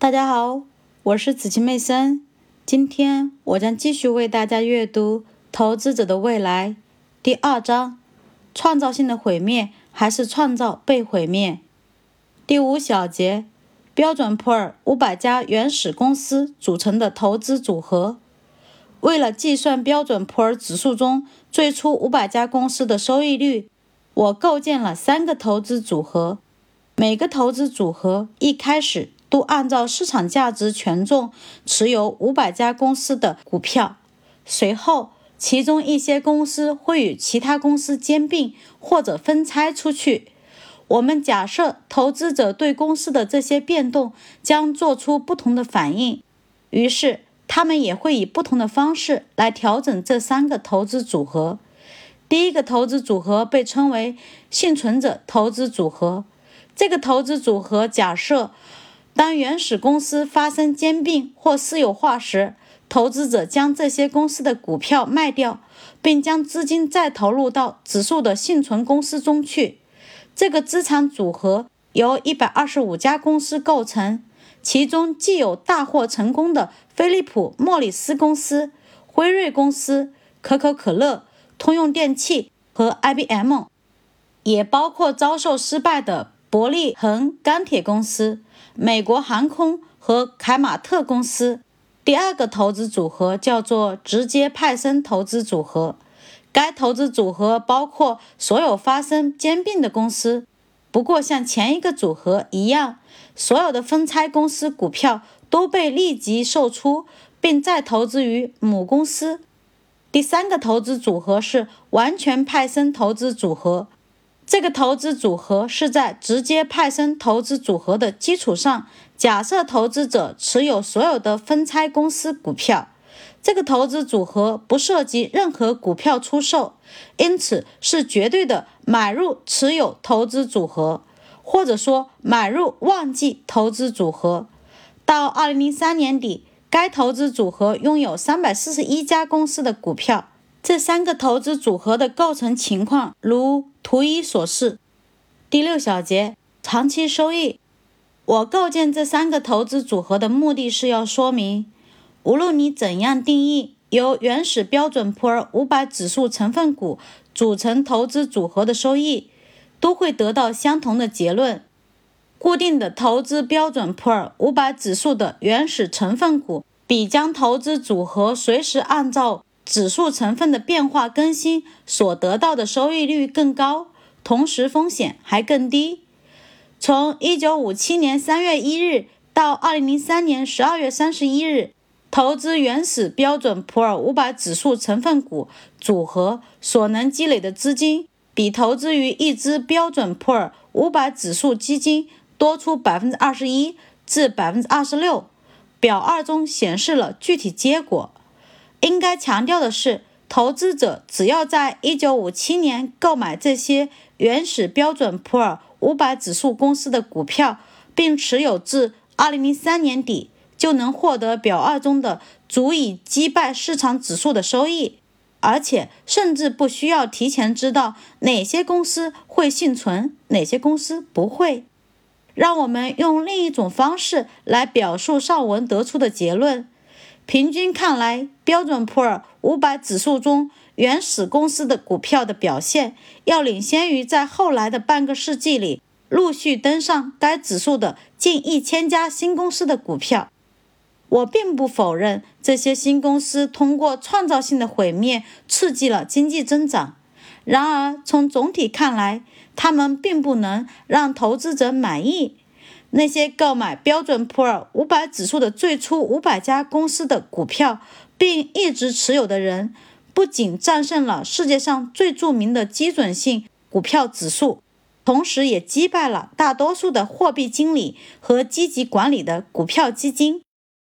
大家好，我是紫晴妹森。今天我将继续为大家阅读《投资者的未来》第二章：创造性的毁灭还是创造被毁灭？第五小节：标准普尔五百家原始公司组成的投资组合。为了计算标准普尔指数中最初五百家公司的收益率，我构建了三个投资组合。每个投资组合一开始都按照市场价值权重持有五百家公司的股票，随后其中一些公司会与其他公司兼并或者分拆出去。我们假设投资者对公司的这些变动将做出不同的反应，于是他们也会以不同的方式来调整这三个投资组合。第一个投资组合被称为幸存者投资组合。这个投资组合假设，当原始公司发生兼并或私有化时，投资者将这些公司的股票卖掉，并将资金再投入到指数的幸存公司中去。这个资产组合由一百二十五家公司构成，其中既有大获成功的飞利浦·莫里斯公司、辉瑞公司、可口可乐、通用电气和 IBM，也包括遭受失败的。伯利恒钢铁公司、美国航空和凯马特公司。第二个投资组合叫做直接派生投资组合，该投资组合包括所有发生兼并的公司。不过，像前一个组合一样，所有的分拆公司股票都被立即售出，并再投资于母公司。第三个投资组合是完全派生投资组合。这个投资组合是在直接派生投资组合的基础上，假设投资者持有所有的分拆公司股票。这个投资组合不涉及任何股票出售，因此是绝对的买入持有投资组合，或者说买入忘记投资组合。到二零零三年底，该投资组合拥有三百四十一家公司的股票。这三个投资组合的构成情况如图一所示。第六小节，长期收益。我构建这三个投资组合的目的是要说明，无论你怎样定义由原始标准普尔五百指数成分股组成投资组合的收益，都会得到相同的结论：固定的投资标准普尔五百指数的原始成分股，比将投资组合随时按照指数成分的变化更新所得到的收益率更高，同时风险还更低。从1957年3月1日到2003年12月31日，投资原始标准普尔500指数成分股组合所能积累的资金，比投资于一只标准普尔500指数基金多出21%至26%。表二中显示了具体结果。应该强调的是，投资者只要在1957年购买这些原始标准普尔500指数公司的股票，并持有至2003年底，就能获得表二中的足以击败市场指数的收益，而且甚至不需要提前知道哪些公司会幸存，哪些公司不会。让我们用另一种方式来表述上文得出的结论。平均看来，标准普尔五百指数中原始公司的股票的表现要领先于在后来的半个世纪里陆续登上该指数的近一千家新公司的股票。我并不否认这些新公司通过创造性的毁灭刺激了经济增长，然而从总体看来，他们并不能让投资者满意。那些购买标准普尔五百指数的最初五百家公司的股票，并一直持有的人，不仅战胜了世界上最著名的基准性股票指数，同时也击败了大多数的货币经理和积极管理的股票基金。